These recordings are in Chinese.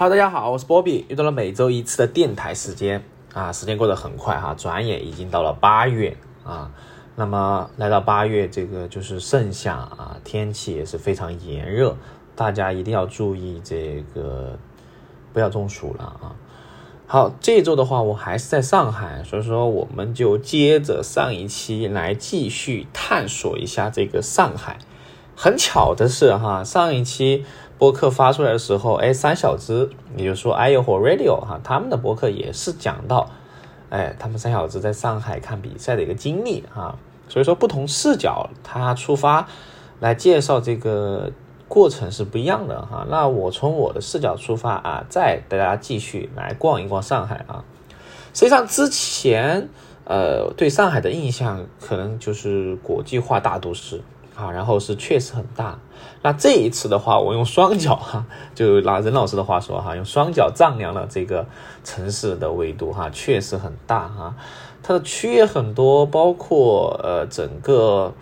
Hello，大家好，我是波比，又到了每周一次的电台时间啊，时间过得很快哈，转眼已经到了八月啊。那么来到八月，这个就是盛夏啊，天气也是非常炎热，大家一定要注意这个，不要中暑了啊。好，这周的话，我还是在上海，所以说我们就接着上一期来继续探索一下这个上海。很巧的是哈，上一期。播客发出来的时候，哎，三小只，也就是说 i o 或 Radio 哈，他们的播客也是讲到，哎，他们三小只在上海看比赛的一个经历哈，所以说不同视角，他出发来介绍这个过程是不一样的哈。那我从我的视角出发啊，再带大家继续来逛一逛上海啊。实际上之前呃对上海的印象可能就是国际化大都市。啊，然后是确实很大。那这一次的话，我用双脚哈，就拿任老师的话说哈，用双脚丈量了这个城市的维度哈，确实很大哈。它的区也很多，包括呃整个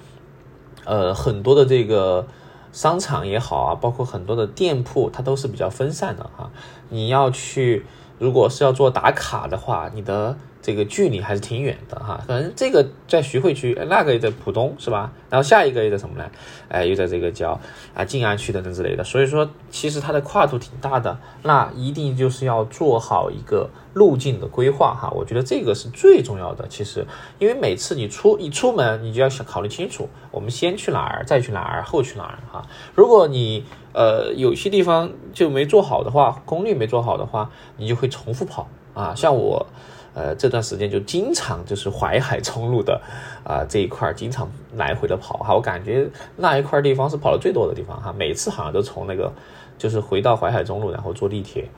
呃很多的这个商场也好啊，包括很多的店铺，它都是比较分散的哈。你要去，如果是要做打卡的话，你的。这个距离还是挺远的哈，可能这个在徐汇区，那个也在浦东是吧？然后下一个又在什么呢？哎，又在这个叫啊静安区等等之类的。所以说，其实它的跨度挺大的，那一定就是要做好一个路径的规划哈。我觉得这个是最重要的。其实，因为每次你出一出门，你就要想考虑清楚，我们先去哪儿，再去哪儿，后去哪儿哈。如果你呃有些地方就没做好的话，攻略没做好的话，你就会重复跑啊。像我。呃，这段时间就经常就是 淮海中路的啊这一块经常来回的跑哈，我感觉那一块地方是跑的最多的地方哈，每次好像都从那个就是回到淮海中路，然后坐地铁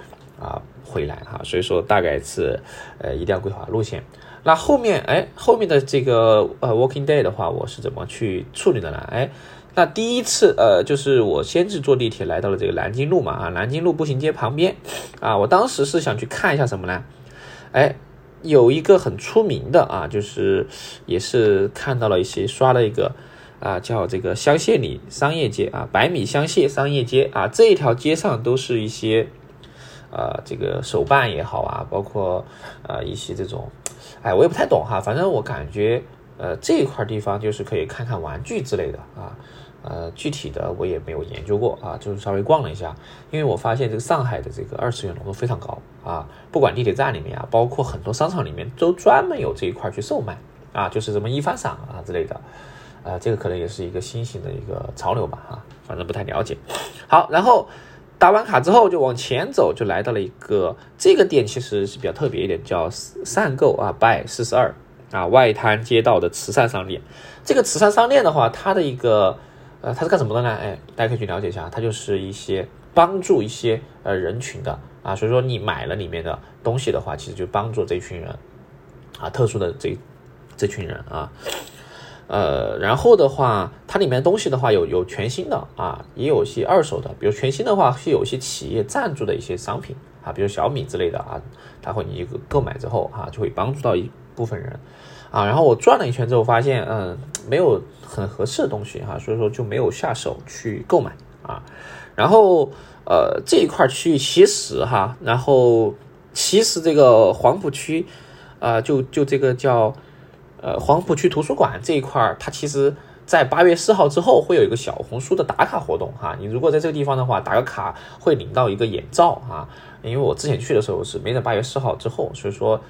啊回来哈，所以说大概是呃一定要规划路线。那后面哎后面的这个呃 walking day 的话，我是怎么去处理的呢？哎，那第一次呃就是我先是坐地铁来到了这个南京路嘛啊南京路步行街旁边啊，我当时是想去看一下什么呢？哎。有一个很出名的啊，就是也是看到了一些刷了一个啊，叫这个香榭里商业街啊，百米香榭商业街啊，这一条街上都是一些呃这个手办也好啊，包括呃一些这种，哎，我也不太懂哈，反正我感觉呃这一块地方就是可以看看玩具之类的啊。呃，具体的我也没有研究过啊，就是稍微逛了一下，因为我发现这个上海的这个二次元浓度非常高啊，不管地铁站里面啊，包括很多商场里面都专门有这一块去售卖啊，就是什么一番赏啊之类的，呃，这个可能也是一个新型的一个潮流吧哈，反正不太了解。好，然后打完卡之后就往前走，就来到了一个这个店，其实是比较特别一点，叫善购啊，by 四十二啊，外滩街道的慈善商店。这个慈善商店的话，它的一个呃，它是干什么的呢？哎，大家可以去了解一下，它就是一些帮助一些呃人群的啊，所以说你买了里面的东西的话，其实就帮助这群人啊，特殊的这这群人啊，呃，然后的话，它里面东西的话有有全新的啊，也有一些二手的，比如全新的话是有一些企业赞助的一些商品啊，比如小米之类的啊，它会你购买之后啊，就会帮助到一部分人。啊，然后我转了一圈之后，发现嗯，没有很合适的东西哈，所以说就没有下手去购买啊。然后呃这一块区域其实哈，然后其实这个黄浦区啊，就就这个叫呃黄浦区图书馆这一块，它其实在八月四号之后会有一个小红书的打卡活动哈。你如果在这个地方的话，打个卡会领到一个眼罩啊。因为我之前去的时候是没在八月四号之后，所以说。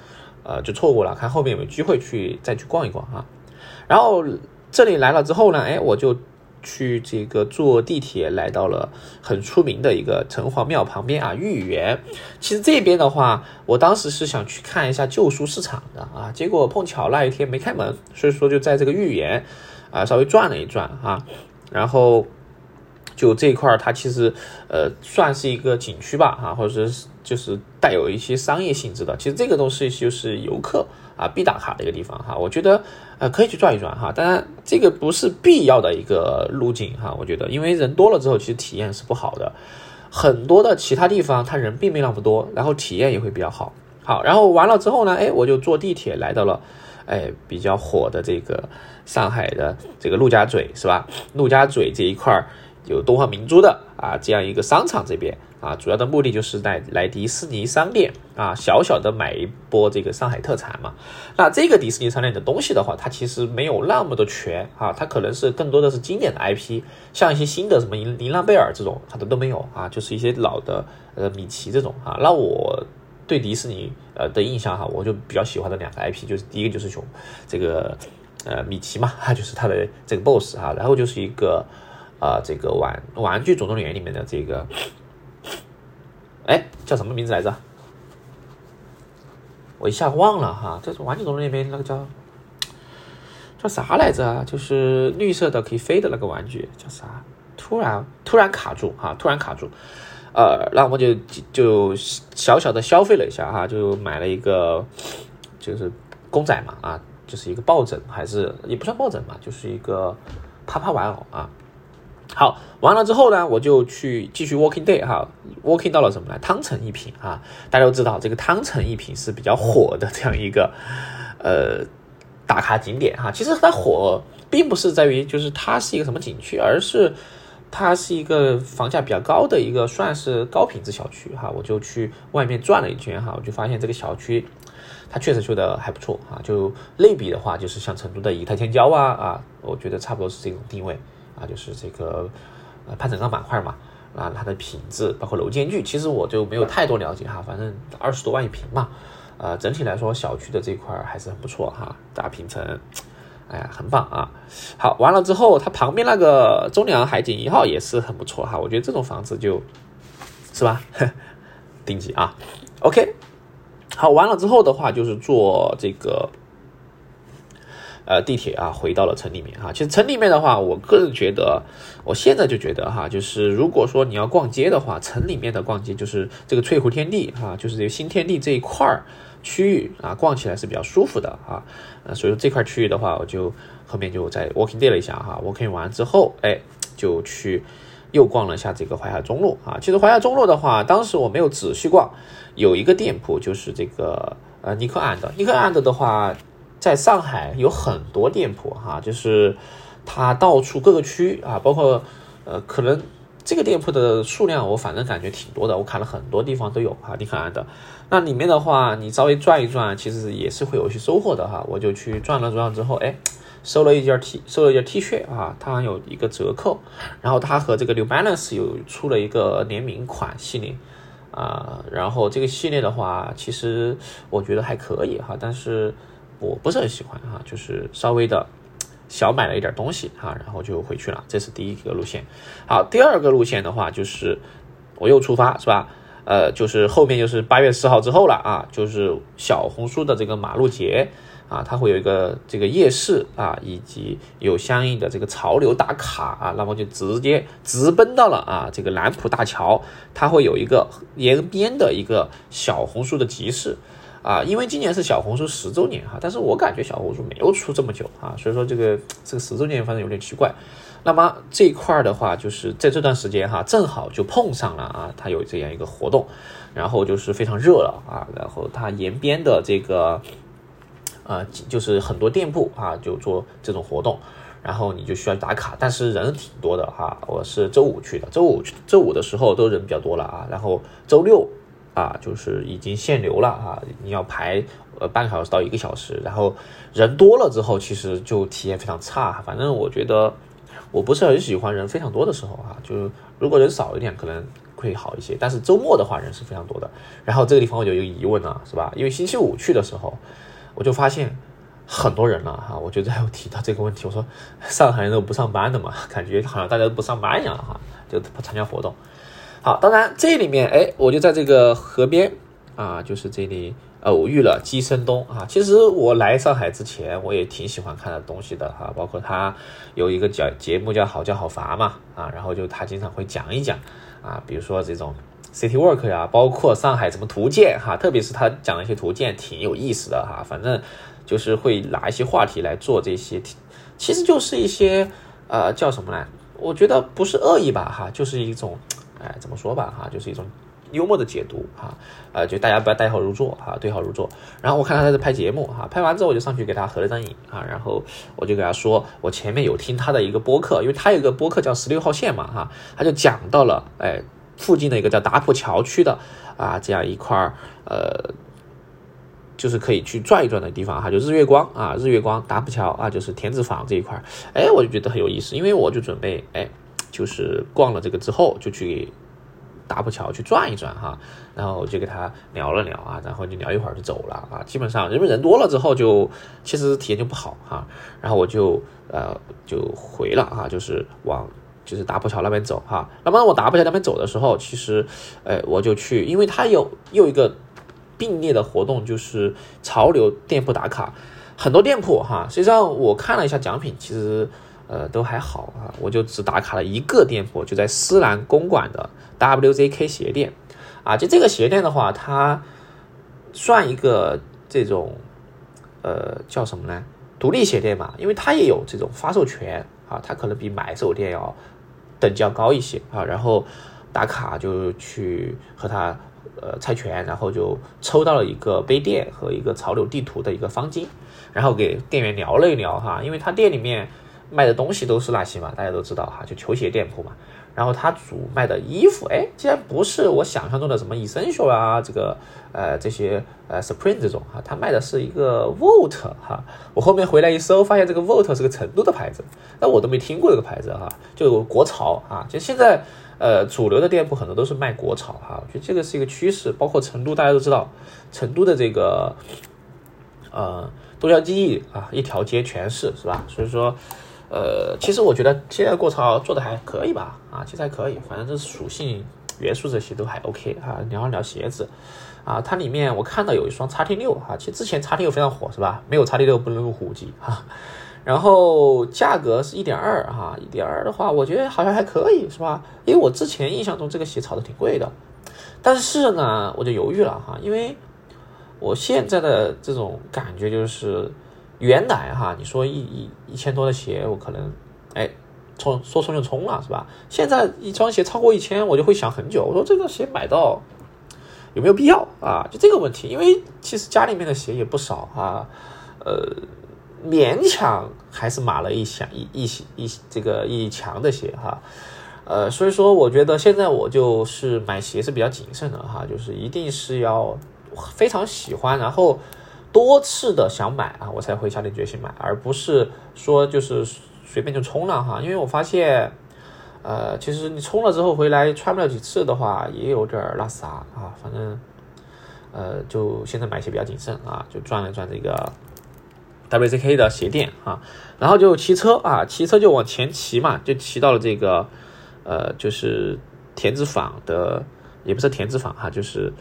呃，就错过了，看后面有没有机会去再去逛一逛啊。然后这里来了之后呢，哎，我就去这个坐地铁来到了很出名的一个城隍庙旁边啊，豫园。其实这边的话，我当时是想去看一下旧书市场的啊，结果碰巧那一天没开门，所以说就在这个豫园啊稍微转了一转啊，然后。就这一块儿，它其实呃算是一个景区吧，哈，或者是就是带有一些商业性质的。其实这个东西就是游客啊必打卡的一个地方哈，我觉得呃可以去转一转哈。当然这个不是必要的一个路径哈，我觉得因为人多了之后，其实体验是不好的。很多的其他地方它人并没那么多，然后体验也会比较好。好，然后完了之后呢，哎，我就坐地铁来到了哎比较火的这个上海的这个陆家嘴是吧？陆家嘴这一块儿。有东方明珠的啊这样一个商场这边啊，主要的目的就是来来迪士尼商店啊，小小的买一波这个上海特产嘛。那这个迪士尼商店的东西的话，它其实没有那么的全啊，它可能是更多的是经典的 IP，像一些新的什么琳琳娜贝尔这种，它的都没有啊，就是一些老的呃米奇这种啊。那我对迪士尼呃的印象哈，我就比较喜欢的两个 IP，就是第一个就是熊这个呃米奇嘛，就是它的这个 BOSS 啊，然后就是一个。啊，这个玩玩具总动员里面的这个，哎，叫什么名字来着？我一下忘了哈。这是玩具总动员里面那个叫叫啥来着？就是绿色的可以飞的那个玩具叫啥？突然突然卡住哈，突然卡住。呃，那我们就就小小的消费了一下哈，就买了一个就是公仔嘛啊，就是一个抱枕，还是也不算抱枕嘛，就是一个啪啪玩偶啊。好，完了之后呢，我就去继续 Walking Day 哈，Walking 到了什么呢？汤臣一品啊，大家都知道这个汤臣一品是比较火的这样一个呃打卡景点哈。其实它火并不是在于就是它是一个什么景区，而是它是一个房价比较高的一个算是高品质小区哈。我就去外面转了一圈哈，我就发现这个小区它确实修的还不错啊。就类比的话，就是像成都的怡泰天骄啊啊，我觉得差不多是这种定位。啊，就是这个呃潘城钢板块嘛，啊，它的品质包括楼间距，其实我就没有太多了解哈，反正二十多万一平嘛，呃，整体来说小区的这块还是很不错哈，大平层，哎呀，很棒啊。好，完了之后，它旁边那个中粮海景一号也是很不错哈，我觉得这种房子就是吧，顶级啊。OK，好，完了之后的话就是做这个。呃，地铁啊，回到了城里面哈。其实城里面的话，我个人觉得，我现在就觉得哈，就是如果说你要逛街的话，城里面的逛街就是这个翠湖天地哈，就是这个新天地这一块区域啊，逛起来是比较舒服的啊。呃，所以说这块区域的话，我就后面就在 walking day 了一下哈，walking 完之后，哎，就去又逛了一下这个淮海中路啊。其实淮海中路的话，当时我没有仔细逛，有一个店铺就是这个呃尼克安的，尼克安的的话。在上海有很多店铺哈，就是它到处各个区啊，包括呃，可能这个店铺的数量我反正感觉挺多的，我看了很多地方都有哈。你看的，那里面的话，你稍微转一转，其实也是会有一些收获的哈。我就去转了转之后，哎，收了一件 T，收了一件 T 恤啊，它有一个折扣，然后它和这个 New Balance 有出了一个联名款系列啊，然后这个系列的话，其实我觉得还可以哈，但是。我不是很喜欢哈，就是稍微的小买了一点东西哈，然后就回去了。这是第一个路线。好，第二个路线的话就是我又出发是吧？呃，就是后面就是八月四号之后了啊，就是小红书的这个马路节啊，它会有一个这个夜市啊，以及有相应的这个潮流打卡啊，那么就直接直奔到了啊这个南浦大桥，它会有一个沿边的一个小红书的集市。啊，因为今年是小红书十周年哈，但是我感觉小红书没有出这么久啊，所以说这个这个十周年反正有点奇怪。那么这一块的话，就是在这段时间哈，正好就碰上了啊，它有这样一个活动，然后就是非常热了啊，然后它延边的这个呃，就是很多店铺啊，就做这种活动，然后你就需要打卡，但是人挺多的哈。我是周五去的，周五周五的时候都人比较多了啊，然后周六。啊，就是已经限流了啊！你要排呃半个小时到一个小时，然后人多了之后，其实就体验非常差。反正我觉得我不是很喜欢人非常多的时候啊，就是如果人少一点可能会好一些。但是周末的话人是非常多的。然后这个地方我就有疑问了，是吧？因为星期五去的时候，我就发现很多人了哈。我就在有提到这个问题，我说上海人都不上班的嘛，感觉好像大家都不上班一样哈，就不参加活动。好，当然这里面，哎，我就在这个河边啊，就是这里偶遇了姬声东啊。其实我来上海之前，我也挺喜欢看的东西的哈，包括他有一个叫节目叫好叫好罚嘛啊，然后就他经常会讲一讲啊，比如说这种 city work 呀，包括上海什么图鉴哈，特别是他讲的一些图鉴挺有意思的哈，反正就是会拿一些话题来做这些，其实就是一些呃叫什么呢？我觉得不是恶意吧哈，就是一种。哎，怎么说吧，哈，就是一种幽默的解读哈，呃，就大家不要对号入座哈，对号入座。然后我看他在拍节目哈，拍完之后我就上去给他合了张影啊，然后我就给他说，我前面有听他的一个播客，因为他有个播客叫十六号线嘛哈，他就讲到了哎附近的一个叫打浦桥区的啊这样一块儿呃。就是可以去转一转的地方哈，就日月光啊，日月光达浦桥啊，就是田子坊这一块儿，哎，我就觉得很有意思，因为我就准备哎，就是逛了这个之后，就去达浦桥去转一转哈，然后就跟他聊了聊啊，然后就聊一会儿就走了啊，基本上因为人多了之后就其实体验就不好哈，然后我就呃就回了啊，就是往就是达浦桥那边走哈，那么我达浦桥那边走的时候，其实哎我就去，因为它有又一个。并列的活动就是潮流店铺打卡，很多店铺哈，实际上我看了一下奖品，其实呃都还好啊，我就只打卡了一个店铺，就在思南公馆的 WZK 鞋店啊，就这个鞋店的话，它算一个这种呃叫什么呢？独立鞋店嘛，因为它也有这种发售权啊，它可能比买手店要等级要高一些啊，然后打卡就去和他。呃，猜拳，然后就抽到了一个杯垫和一个潮流地图的一个方巾，然后给店员聊了一聊哈，因为他店里面卖的东西都是那些嘛，大家都知道哈，就球鞋店铺嘛。然后他主卖的衣服，哎，竟然不是我想象中的什么 essential 啊，这个呃这些呃 supreme 这种哈，他卖的是一个 volt 哈。我后面回来一搜，发现这个 volt 是个成都的牌子，那我都没听过这个牌子哈，就国潮啊，就现在。呃，主流的店铺很多都是卖国潮哈，我觉得这个是一个趋势。包括成都，大家都知道，成都的这个呃多条记忆啊，一条街全是，是吧？所以说，呃，其实我觉得现在过潮做的还可以吧，啊，其实还可以，反正这属性元素这些都还 OK 哈。聊一聊鞋子啊，它里面我看到有一双叉 T 六哈，其实之前叉 T 六非常火，是吧？没有叉 T 六不能入虎级哈。然后价格是一点二哈，一点二的话，我觉得好像还可以，是吧？因为我之前印象中这个鞋炒的挺贵的，但是呢，我就犹豫了哈，因为我现在的这种感觉就是，原来哈，你说一一一千多的鞋，我可能哎冲说冲就冲了，是吧？现在一双鞋超过一千，我就会想很久，我说这个鞋买到有没有必要啊？就这个问题，因为其实家里面的鞋也不少啊，呃。勉强还是买了一箱一一一这个一墙的鞋哈，呃，所以说我觉得现在我就是买鞋是比较谨慎的哈，就是一定是要非常喜欢，然后多次的想买啊，我才会下定决心买，而不是说就是随便就冲了哈，因为我发现，呃，其实你冲了之后回来穿不了几次的话，也有点那啥啊，反正，呃，就现在买鞋比较谨慎啊，就转了转这个。WZK 的鞋店啊，然后就骑车啊，骑车就往前骑嘛，就骑到了这个，呃，就是田子坊的，也不是田子坊哈，就是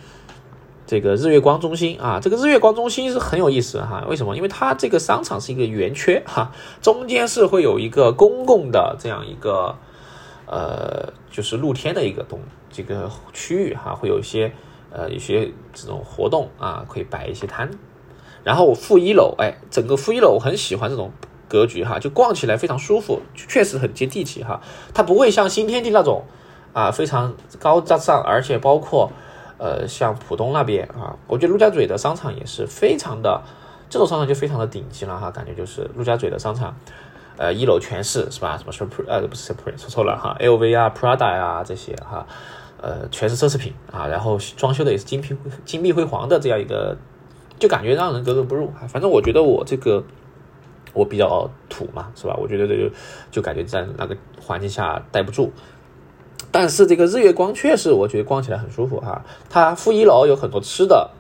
这个日月光中心啊。这个日月光中心是很有意思哈，为什么？因为它这个商场是一个圆圈哈，中间是会有一个公共的这样一个，呃，就是露天的一个东这个区域哈，会有一些呃一些这种活动啊，可以摆一些摊。然后负一楼，哎，整个负一楼我很喜欢这种格局哈，就逛起来非常舒服，确实很接地气哈。它不会像新天地那种啊非常高大上，而且包括呃像浦东那边啊，我觉得陆家嘴的商场也是非常的，这种商场就非常的顶级了哈，感觉就是陆家嘴的商场，呃一楼全是是吧？什么 Supreme 呃不是 Supreme 说错了哈，LV 啊 Prada 呀这些哈，呃全是奢侈品啊，然后装修的也是金碧金碧辉煌的这样一个。就感觉让人格格不入啊反正我觉得我这个我比较土嘛，是吧？我觉得这个就感觉在那个环境下待不住。但是这个日月光确实，我觉得逛起来很舒服哈。它负一楼有很多吃的，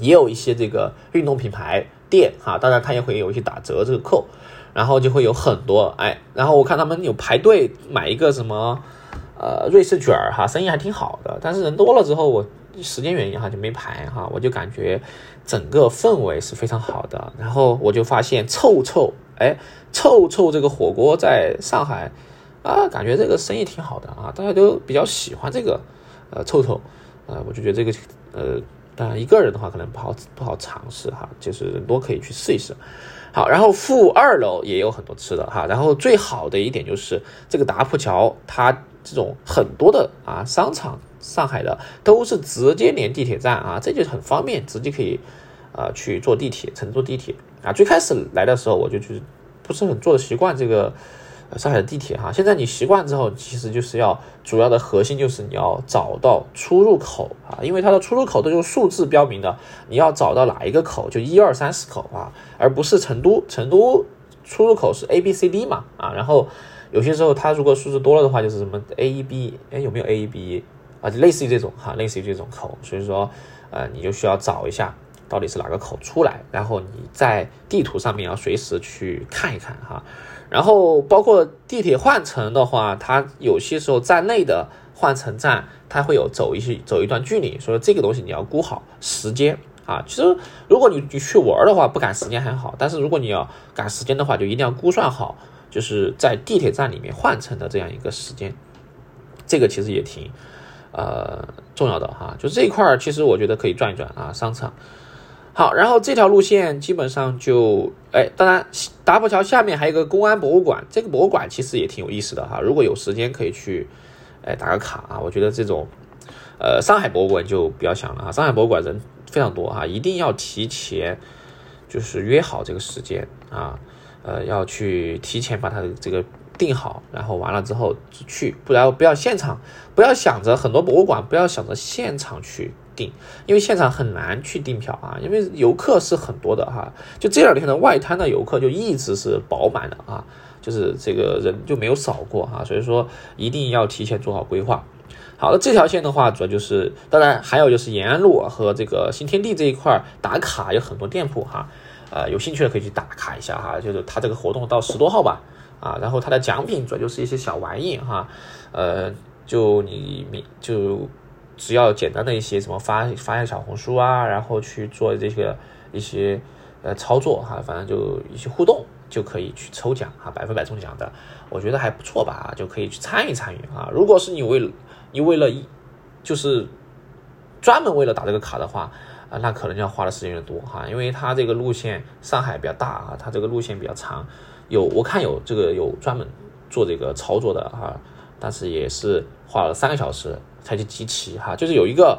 也有一些这个运动品牌店哈。当然，它也会有一些打折这个扣，然后就会有很多哎。然后我看他们有排队买一个什么呃瑞士卷儿哈，生意还挺好的。但是人多了之后，我时间原因哈就没排哈，我就感觉。整个氛围是非常好的，然后我就发现臭臭，哎，臭臭这个火锅在上海啊，感觉这个生意挺好的啊，大家都比较喜欢这个呃臭臭，呃，我就觉得这个呃，当然一个人的话可能不好不好尝试哈，就是人多可以去试一试。好，然后负二楼也有很多吃的哈，然后最好的一点就是这个达浦桥，它这种很多的啊商场。上海的，都是直接连地铁站啊，这就很方便，直接可以啊去坐地铁，乘坐地铁啊。最开始来的时候，我就去不是很坐的习惯这个。上海的地铁哈，现在你习惯之后，其实就是要主要的核心就是你要找到出入口啊，因为它的出入口都用数字标明的，你要找到哪一个口，就一二三四口啊，而不是成都，成都出入口是 A B C D 嘛啊，然后有些时候它如果数字多了的话，就是什么 A E B，哎有没有 A E B 啊，就类似于这种哈，类似于这种口，所以说呃你就需要找一下到底是哪个口出来，然后你在地图上面要随时去看一看哈。然后包括地铁换乘的话，它有些时候站内的换乘站，它会有走一些走一段距离，所以这个东西你要估好时间啊。其实如果你你去玩的话，不赶时间还好，但是如果你要赶时间的话，就一定要估算好，就是在地铁站里面换乘的这样一个时间，这个其实也挺呃重要的哈。就这一块儿，其实我觉得可以转一转啊，商场。好，然后这条路线基本上就，哎，当然达浦桥下面还有一个公安博物馆，这个博物馆其实也挺有意思的哈。如果有时间可以去，哎，打个卡啊。我觉得这种，呃，上海博物馆就不要想了啊，上海博物馆人非常多哈，一定要提前，就是约好这个时间啊，呃，要去提前把它的这个定好，然后完了之后去，不然不要现场，不要想着很多博物馆，不要想着现场去。订，因为现场很难去订票啊，因为游客是很多的哈。就这两天的外滩的游客就一直是饱满的啊，就是这个人就没有少过哈，所以说一定要提前做好规划。好了，这条线的话，主要就是当然还有就是延安路和这个新天地这一块打卡有很多店铺哈，呃，有兴趣的可以去打卡一下哈。就是它这个活动到十多号吧，啊，然后它的奖品主要就是一些小玩意哈，呃，就你你就。只要简单的一些什么发发一下小红书啊，然后去做这个一些呃操作哈，反正就一些互动就可以去抽奖哈，百分百中奖的，我觉得还不错吧，就可以去参与参与啊。如果是你为你为了一就是专门为了打这个卡的话啊，那可能要花的时间有点多哈，因为它这个路线上海比较大啊，它这个路线比较长，有我看有这个有专门做这个操作的哈，但是也是花了三个小时。才去集齐哈，就是有一个，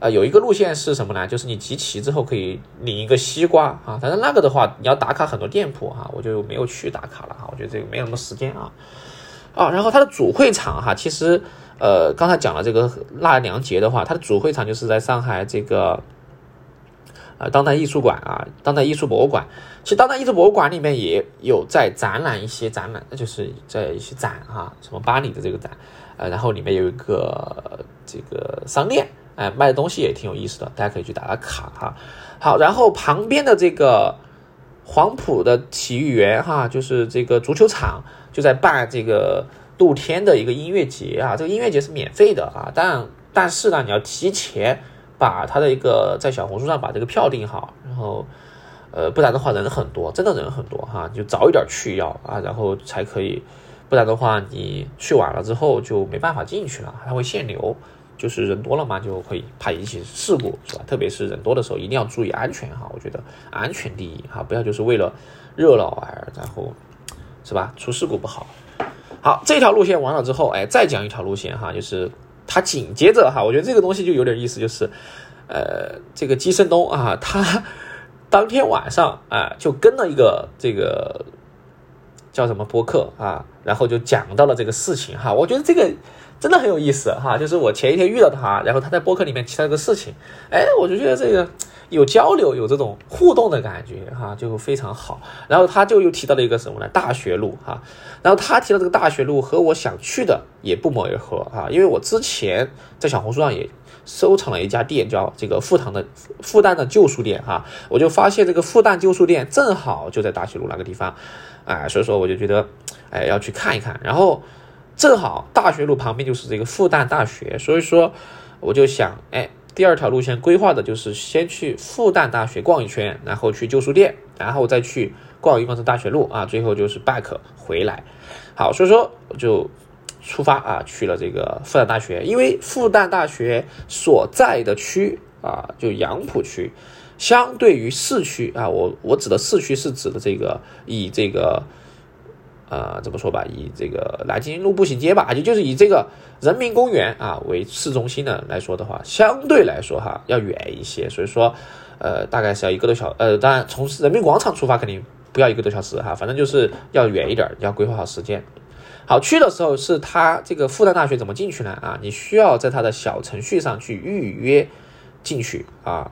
呃，有一个路线是什么呢？就是你集齐之后可以领一个西瓜啊。但是那个的话，你要打卡很多店铺哈，我就没有去打卡了哈。我觉得这个没有什么时间啊。啊，然后它的主会场哈，其实呃，刚才讲了这个纳凉节的话，它的主会场就是在上海这个，呃，当代艺术馆啊，当代艺术博物馆。其实当代艺术博物馆里面也有在展览一些展览，就是在一些展哈，什么巴黎的这个展。呃，然后里面有一个这个商店，哎，卖的东西也挺有意思的，大家可以去打打卡哈。好，然后旁边的这个黄埔的体育园哈，就是这个足球场，就在办这个露天的一个音乐节啊。这个音乐节是免费的啊，但但是呢，你要提前把他的一个在小红书上把这个票订好，然后呃，不然的话人很多，真的人很多哈，就早一点去要啊，然后才可以。不然的话，你去晚了之后就没办法进去了，它会限流，就是人多了嘛，就会怕引起事故，是吧？特别是人多的时候，一定要注意安全哈。我觉得安全第一哈，不要就是为了热闹而然后，是吧？出事故不好。好，这条路线完了之后，哎，再讲一条路线哈，就是它紧接着哈，我觉得这个东西就有点意思，就是呃，这个基森东啊，他当天晚上啊就跟了一个这个。叫什么播客啊？然后就讲到了这个事情哈，我觉得这个真的很有意思哈。就是我前一天遇到他，然后他在播客里面提到一个事情，哎，我就觉得这个有交流、有这种互动的感觉哈，就非常好。然后他就又提到了一个什么呢？大学路哈。然后他提到这个大学路和我想去的也不谋而合啊，因为我之前在小红书上也收藏了一家店，叫这个复堂的复旦的旧书店哈，我就发现这个复旦旧书店正好就在大学路那个地方。哎，所以说我就觉得，哎，要去看一看。然后正好大学路旁边就是这个复旦大学，所以说我就想，哎，第二条路线规划的就是先去复旦大学逛一圈，然后去旧书店，然后再去逛一逛这大学路啊，最后就是 back 回来。好，所以说我就出发啊，去了这个复旦大学，因为复旦大学所在的区啊，就杨浦区。相对于市区啊，我我指的市区是指的这个以这个呃，怎么说吧，以这个南京路步行街吧，也就是以这个人民公园啊为市中心的来说的话，相对来说哈要远一些，所以说，呃，大概是要一个多小，呃，当然从人民广场出发肯定不要一个多小时哈，反正就是要远一点，要规划好时间。好，去的时候是他这个复旦大学怎么进去呢？啊，你需要在他的小程序上去预约进去啊。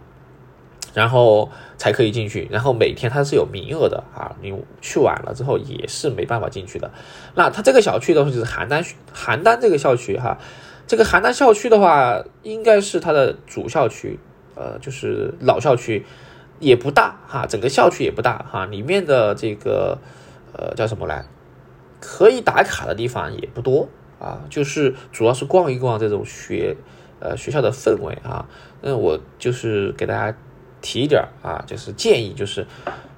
然后才可以进去，然后每天它是有名额的啊，你去晚了之后也是没办法进去的。那它这个小区的话就是邯郸邯郸这个校区哈，这个邯郸校区的话应该是它的主校区，呃，就是老校区，也不大哈，整个校区也不大哈，里面的这个呃叫什么来，可以打卡的地方也不多啊，就是主要是逛一逛这种学呃学校的氛围啊，那我就是给大家。提一点啊，就是建议，就是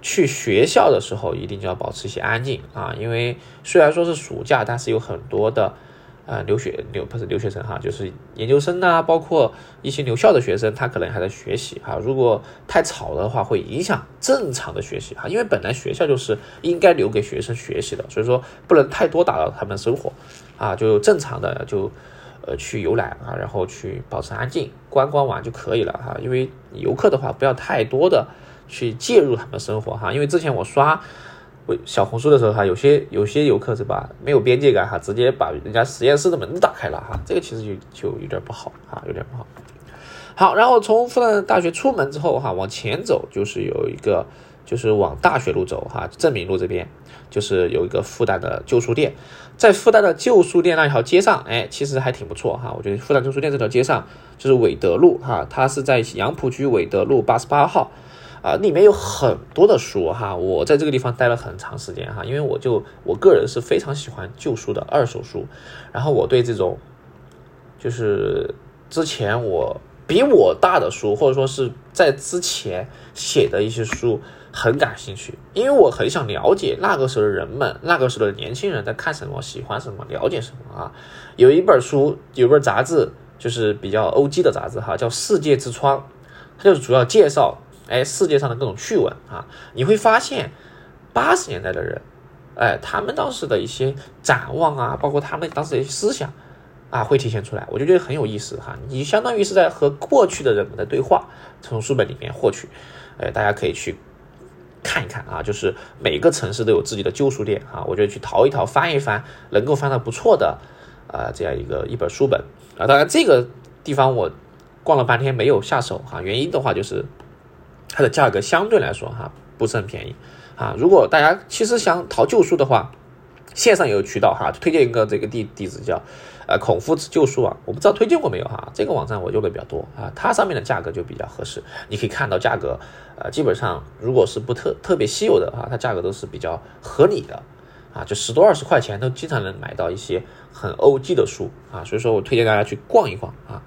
去学校的时候一定就要保持一些安静啊，因为虽然说是暑假，但是有很多的呃留学留不是留学生哈，就是研究生呐，包括一些留校的学生，他可能还在学习哈。如果太吵的话，会影响正常的学习哈，因为本来学校就是应该留给学生学习的，所以说不能太多打扰他们的生活啊，就正常的就。呃，去游览啊，然后去保持安静，观光完就可以了哈。因为游客的话，不要太多的去介入他们生活哈。因为之前我刷我小红书的时候哈，有些有些游客是吧，没有边界感哈，直接把人家实验室的门打开了哈，这个其实就就有点不好哈，有点不好。好，然后从复旦大学出门之后哈，往前走就是有一个。就是往大学路走哈，正明路这边就是有一个复旦的旧书店，在复旦的旧书店那条街上，哎，其实还挺不错哈。我觉得复旦旧书店这条街上就是伟德路哈，它是在杨浦区伟德路八十八号啊，里面有很多的书哈。我在这个地方待了很长时间哈，因为我就我个人是非常喜欢旧书的二手书，然后我对这种就是之前我比我大的书，或者说是在之前写的一些书。很感兴趣，因为我很想了解那个时候的人们，那个时候的年轻人在看什么，喜欢什么，了解什么啊。有一本书，有本杂志，就是比较 O.G 的杂志哈，叫《世界之窗》，它就是主要介绍哎世界上的各种趣闻啊。你会发现，八十年代的人，哎，他们当时的一些展望啊，包括他们当时的一些思想啊，会体现出来，我就觉得很有意思哈。你相当于是在和过去的人们的对话，从书本里面获取，哎，大家可以去。看一看啊，就是每个城市都有自己的旧书店啊，我觉得去淘一淘、翻一翻，能够翻到不错的啊这样一个一本书本啊。当然这个地方我逛了半天没有下手哈，原因的话就是它的价格相对来说哈不是很便宜啊。如果大家其实想淘旧书的话，线上有渠道哈，推荐一个这个地地址叫。呃，孔夫子旧书啊，我不知道推荐过没有哈。这个网站我用的比较多啊，它上面的价格就比较合适。你可以看到价格，呃，基本上如果是不特特别稀有的啊，它价格都是比较合理的啊，就十多二十块钱都经常能买到一些很 OG 的书啊。所以说我推荐大家去逛一逛啊。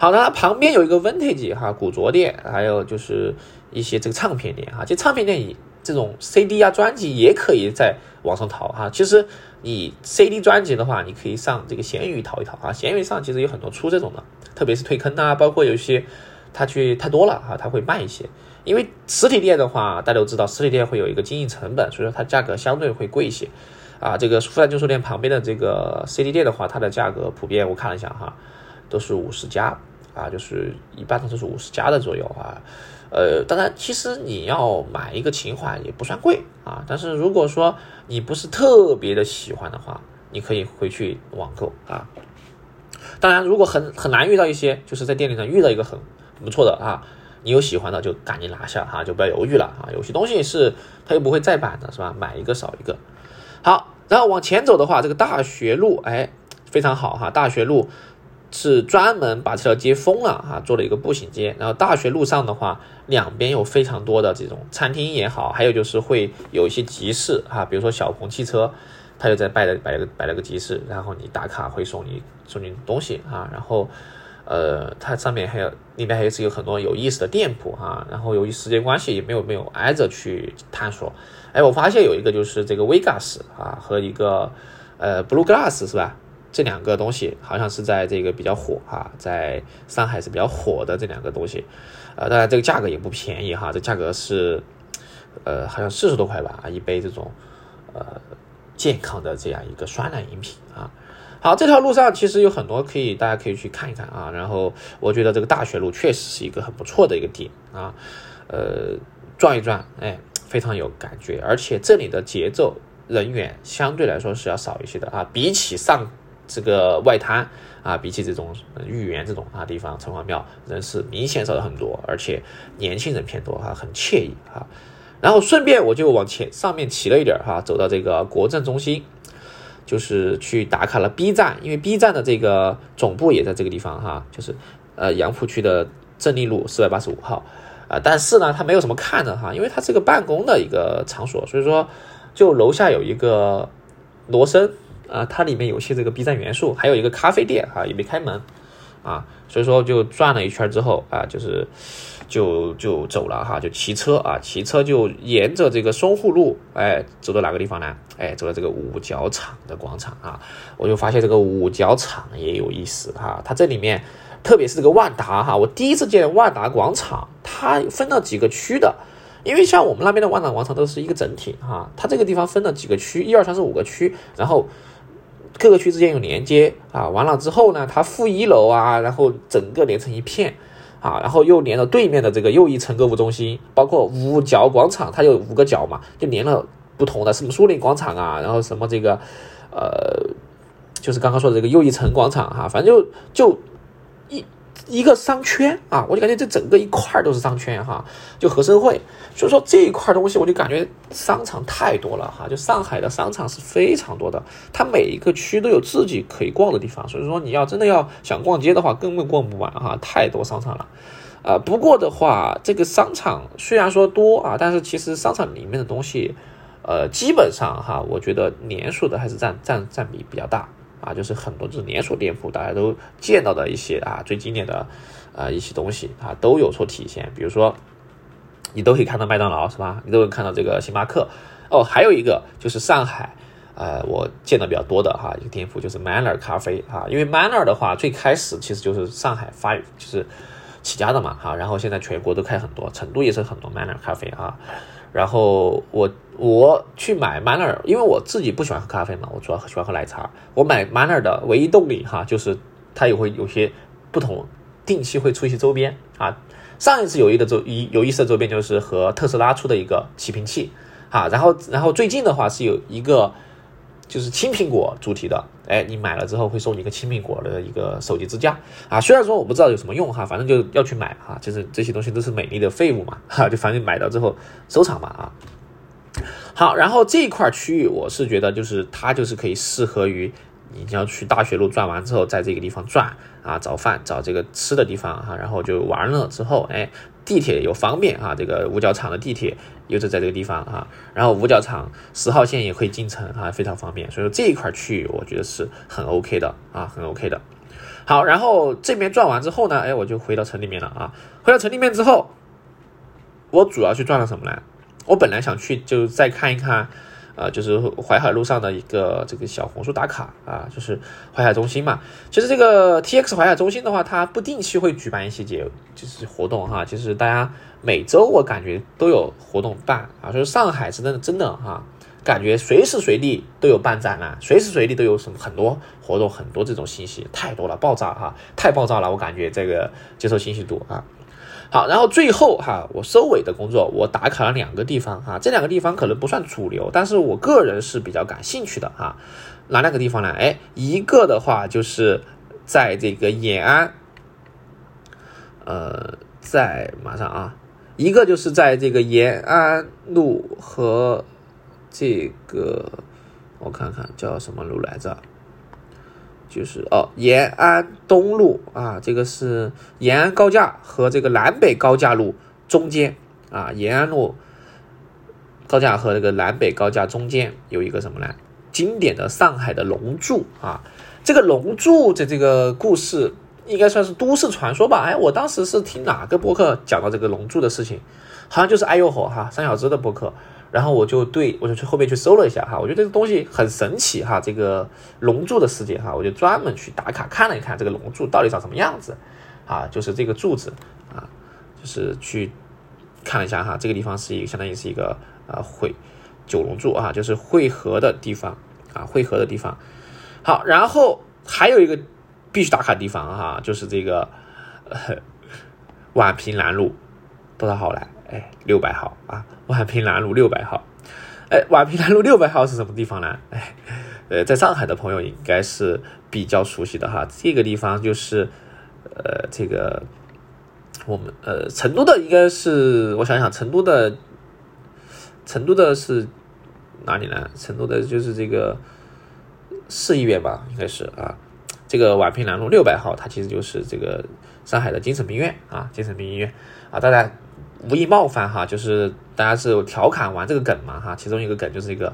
好，那旁边有一个 Vintage 哈古着店，还有就是一些这个唱片店哈。这唱片店以这种 CD 啊专辑也可以在网上淘哈。其实。你 CD 专辑的话，你可以上这个闲鱼淘一淘啊。闲鱼上其实有很多出这种的，特别是退坑啊，包括有些他去太多了啊，他会慢一些。因为实体店的话，大家都知道，实体店会有一个经营成本，所以说它价格相对会贵一些啊。这个复旦旧书店旁边的这个 CD 店的话，它的价格普遍我看了一下哈，都是五十加啊，就是一般都是五十加的左右啊。呃，当然，其实你要买一个情怀也不算贵啊。但是如果说你不是特别的喜欢的话，你可以回去网购啊。当然，如果很很难遇到一些，就是在店里上遇到一个很不错的啊，你有喜欢的就赶紧拿下哈，就不要犹豫了啊。有些东西是它又不会再版的，是吧？买一个少一个。好，然后往前走的话，这个大学路哎非常好哈，大学路。是专门把这条街封了啊，做了一个步行街。然后大学路上的话，两边有非常多的这种餐厅也好，还有就是会有一些集市哈，比如说小鹏汽车，他就在摆了摆了个摆了个集市，然后你打卡会送你送你东西啊。然后，呃，它上面还有里面还是有很多有意思的店铺哈。然后由于时间关系，也没有没有挨着去探索。哎，我发现有一个就是这个 Vegas 啊和一个呃 Blue Glass 是吧？这两个东西好像是在这个比较火哈，在上海是比较火的这两个东西，呃，当然这个价格也不便宜哈，这价格是，呃，好像四十多块吧，一杯这种，呃，健康的这样一个酸奶饮品啊。好，这条路上其实有很多可以，大家可以去看一看啊。然后我觉得这个大学路确实是一个很不错的一个点啊，呃，转一转，哎，非常有感觉。而且这里的节奏人员相对来说是要少一些的啊，比起上这个外滩啊，比起这种豫园这种啊地方，城隍庙人是明显少了很多，而且年轻人偏多哈，很惬意哈。然后顺便我就往前上面骑了一点哈，走到这个国政中心。就是去打卡了 B 站，因为 B 站的这个总部也在这个地方哈，就是呃杨浦区的正立路四百八十五号啊，但是呢，它没有什么看的哈，因为它是个办公的一个场所，所以说就楼下有一个罗森啊，它里面有些这个 B 站元素，还有一个咖啡店哈，也没开门啊，所以说就转了一圈之后啊，就是。就就走了哈，就骑车啊，骑车就沿着这个淞沪路，哎，走到哪个地方呢？哎，走到这个五角场的广场啊，我就发现这个五角场也有意思哈，它这里面，特别是这个万达哈，我第一次见万达广场，它分了几个区的，因为像我们那边的万达广场都是一个整体哈，它这个地方分了几个区，一二三四五个区，然后各个区之间有连接啊，完了之后呢，它负一楼啊，然后整个连成一片。啊，然后又连了对面的这个又一层购物中心，包括五角广场，它有五个角嘛，就连了不同的什么苏宁广场啊，然后什么这个，呃，就是刚刚说的这个又一层广场哈，反正就就一。一个商圈啊，我就感觉这整个一块都是商圈哈，就和生汇，所以说这一块东西我就感觉商场太多了哈，就上海的商场是非常多的，它每一个区都有自己可以逛的地方，所以说你要真的要想逛街的话，根本逛不完哈，太多商场了，啊，不过的话，这个商场虽然说多啊，但是其实商场里面的东西，呃，基本上哈，我觉得连锁的还是占占占比比较大。啊，就是很多就是连锁店铺，大家都见到的一些啊，最经典的啊一些东西啊，都有所体现。比如说，你都可以看到麦当劳是吧？你都能看到这个星巴克。哦，还有一个就是上海，呃，我见的比较多的哈一个店铺就是 Manner 咖啡啊，因为 Manner 的话最开始其实就是上海发就是起家的嘛哈，然后现在全国都开很多，成都也是很多 Manner 咖啡啊。然后我我去买 Manner，因为我自己不喜欢喝咖啡嘛，我主要喜欢喝奶茶。我买 Manner 的唯一动力哈，就是它也会有些不同，定期会出一些周边啊。上一次有一个周一有意思的周边就是和特斯拉出的一个起瓶器啊，然后然后最近的话是有一个。就是青苹果主题的，哎，你买了之后会送你一个青苹果的一个手机支架啊。虽然说我不知道有什么用哈，反正就要去买哈。就是这些东西都是美丽的废物嘛，哈，就反正买到之后收藏嘛啊。好，然后这一块区域我是觉得就是它就是可以适合于你要去大学路转完之后，在这个地方转啊，找饭找这个吃的地方哈，然后就完了之后，哎。地铁又方便啊，这个五角场的地铁又是在这个地方啊，然后五角场十号线也可以进城啊，非常方便，所以说这一块区域我觉得是很 OK 的啊，很 OK 的。好，然后这边转完之后呢，哎，我就回到城里面了啊，回到城里面之后，我主要去转了什么呢？我本来想去就再看一看。啊，就是淮海路上的一个这个小红书打卡啊，就是淮海中心嘛。其实这个 T X 淮海中心的话，它不定期会举办一些节，就是活动哈。就是大家每周我感觉都有活动办啊。所以上海是真的真的哈，感觉随时随地都有办展览，随时随地都有什么很多活动，很多这种信息太多了，爆炸哈，太爆炸了。我感觉这个接受信息度啊。好，然后最后哈，我收尾的工作，我打卡了两个地方哈，这两个地方可能不算主流，但是我个人是比较感兴趣的哈。哪两个地方呢？哎，一个的话就是在这个延安，呃，在马上啊，一个就是在这个延安路和这个我看看叫什么路来着？就是哦，延安东路啊，这个是延安高架和这个南北高架路中间啊，延安路高架和这个南北高架中间有一个什么呢？经典的上海的龙柱啊，这个龙柱的这个故事应该算是都市传说吧？哎，我当时是听哪个播客讲到这个龙柱的事情，好像就是哎呦吼哈三小只的播客。然后我就对我就去后面去搜了一下哈，我觉得这个东西很神奇哈，这个龙柱的世界哈，我就专门去打卡看了一看这个龙柱到底长什么样子，啊，就是这个柱子啊，就是去看了一下哈，这个地方是一个相当于是一个呃会九龙柱啊，就是汇合的地方啊，汇合的地方。好，然后还有一个必须打卡地方哈，就是这个 宛平南路多少号来？哎，六百号啊，宛平南路六百号。哎，宛平南路六百号是什么地方呢？哎，呃，在上海的朋友应该是比较熟悉的哈，这个地方就是呃，这个我们呃，成都的应该是我想想，成都的成都的是哪里呢？成都的就是这个市医院吧，应该是啊。这个宛平南路六百号，它其实就是这个上海的精神病院啊，精神病医院啊，大家。无意冒犯哈，就是大家是调侃玩这个梗嘛哈，其中一个梗就是一个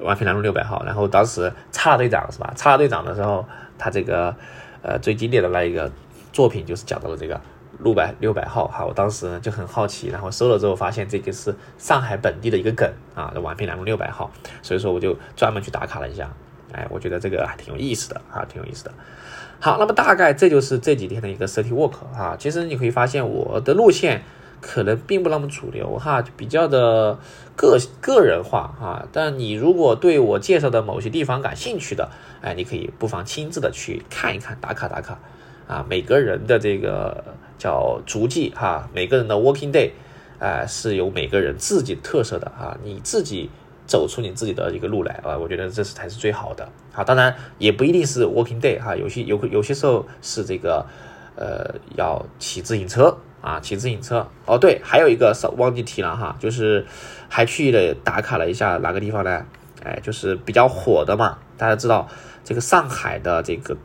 宛平南路六百号，然后当时叉队长是吧？叉队长的时候，他这个呃最经典的那一个作品就是讲到了这个六百六百号哈，我当时就很好奇，然后搜了之后发现这个是上海本地的一个梗啊，宛平南路六百号，所以说我就专门去打卡了一下，哎，我觉得这个还挺有意思的啊，挺有意思的。好，那么大概这就是这几天的一个 city walk 啊，其实你可以发现我的路线。可能并不那么主流哈，就比较的个个人化哈。但你如果对我介绍的某些地方感兴趣的，哎，你可以不妨亲自的去看一看，打卡打卡啊。每个人的这个叫足迹哈，每个人的 working day，哎，是有每个人自己特色的啊。你自己走出你自己的一个路来啊，我觉得这是才是最好的。好，当然也不一定是 working day 哈，有些有有些时候是这个呃要骑自行车。啊，骑自行车哦，对，还有一个少忘记提了哈，就是还去了打卡了一下哪个地方呢？哎，就是比较火的嘛，大家知道这个上海的这个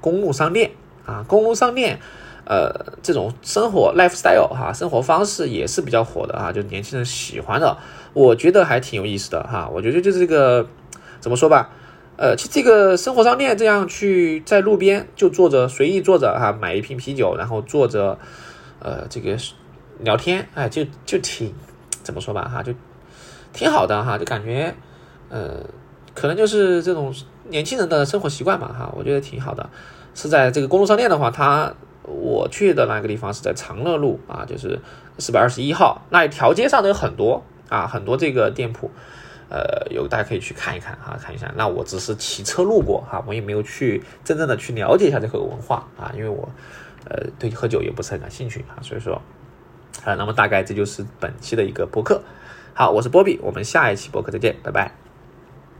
公路商店啊，公路商店，呃，这种生活 lifestyle 哈，生活方式也是比较火的啊，就年轻人喜欢的，我觉得还挺有意思的哈，我觉得就是这个怎么说吧，呃，其实这个生活商店这样去在路边就坐着随意坐着哈，买一瓶啤酒，然后坐着。呃，这个聊天，哎，就就挺怎么说吧，哈，就挺好的哈，就感觉，呃，可能就是这种年轻人的生活习惯吧，哈，我觉得挺好的。是在这个公路商店的话，它我去的那个地方是在长乐路啊，就是四百二十一号那一条街上的有很多啊，很多这个店铺，呃，有大家可以去看一看哈，看一下。那我只是骑车路过哈，我也没有去真正的去了解一下这个文化啊，因为我。呃，对喝酒也不是很感兴趣啊，所以说，啊，那么大概这就是本期的一个播客。好，我是波比，我们下一期播客再见，拜拜。